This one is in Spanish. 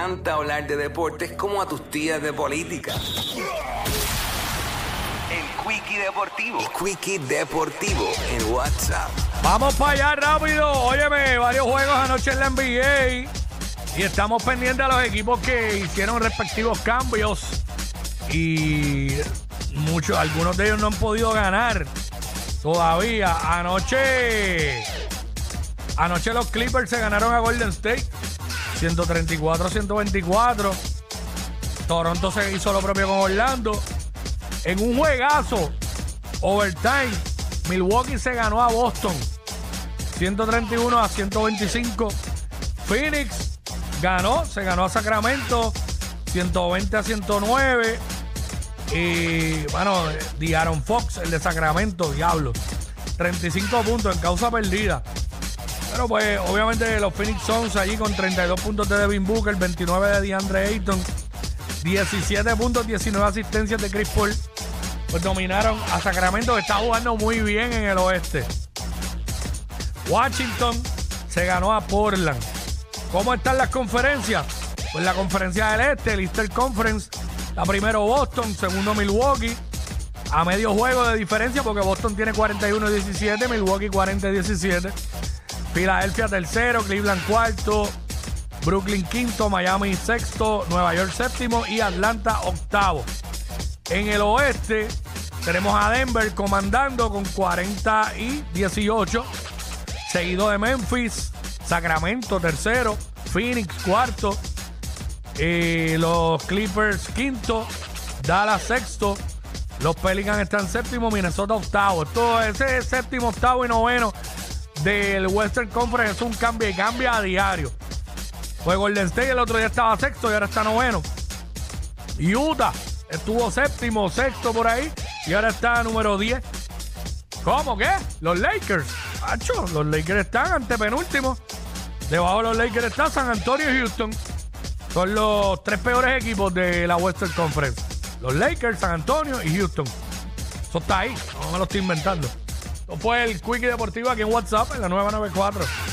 encanta hablar de deportes como a tus tías de política. El Quickie Deportivo. El Quickie Deportivo en WhatsApp. Vamos para allá rápido. Óyeme, varios juegos anoche en la NBA. Y estamos pendientes a los equipos que hicieron respectivos cambios. Y muchos, algunos de ellos no han podido ganar todavía. Anoche. Anoche los Clippers se ganaron a Golden State. 134-124. Toronto se hizo lo propio con Orlando. En un juegazo, overtime, Milwaukee se ganó a Boston. 131 a 125. Phoenix ganó, se ganó a Sacramento. 120 a 109. Y bueno, de Aaron Fox, el de Sacramento, diablo. 35 puntos en causa perdida. Pero pues obviamente los Phoenix Suns allí con 32 puntos de Devin Booker, 29 de DeAndre Ayton, 17 puntos, 19 asistencias de Chris Paul. Pues dominaron a Sacramento que está jugando muy bien en el oeste. Washington se ganó a Portland. ¿Cómo están las conferencias? Pues la conferencia del este, el Easter Conference, la primero Boston, segundo Milwaukee, a medio juego de diferencia porque Boston tiene 41-17, Milwaukee 40-17. Filadelfia tercero, Cleveland cuarto, Brooklyn quinto, Miami sexto, Nueva York séptimo y Atlanta octavo. En el oeste tenemos a Denver comandando con 40 y 18, seguido de Memphis, Sacramento tercero, Phoenix cuarto, eh, los Clippers quinto, Dallas sexto, los Pelicans están séptimo, Minnesota octavo. Todo ese séptimo, octavo y noveno del Western Conference es un cambio y cambia a diario. Pues Golden State el otro día estaba sexto y ahora está noveno. Utah estuvo séptimo, sexto por ahí y ahora está número 10. ¿Cómo qué? Los Lakers. Hacho, los Lakers están ante penúltimo. Debajo de los Lakers está San Antonio y Houston. Son los tres peores equipos de la Western Conference. Los Lakers, San Antonio y Houston. Eso está ahí. No me lo estoy inventando. Esto fue el Quickie Deportivo aquí en WhatsApp en la 994.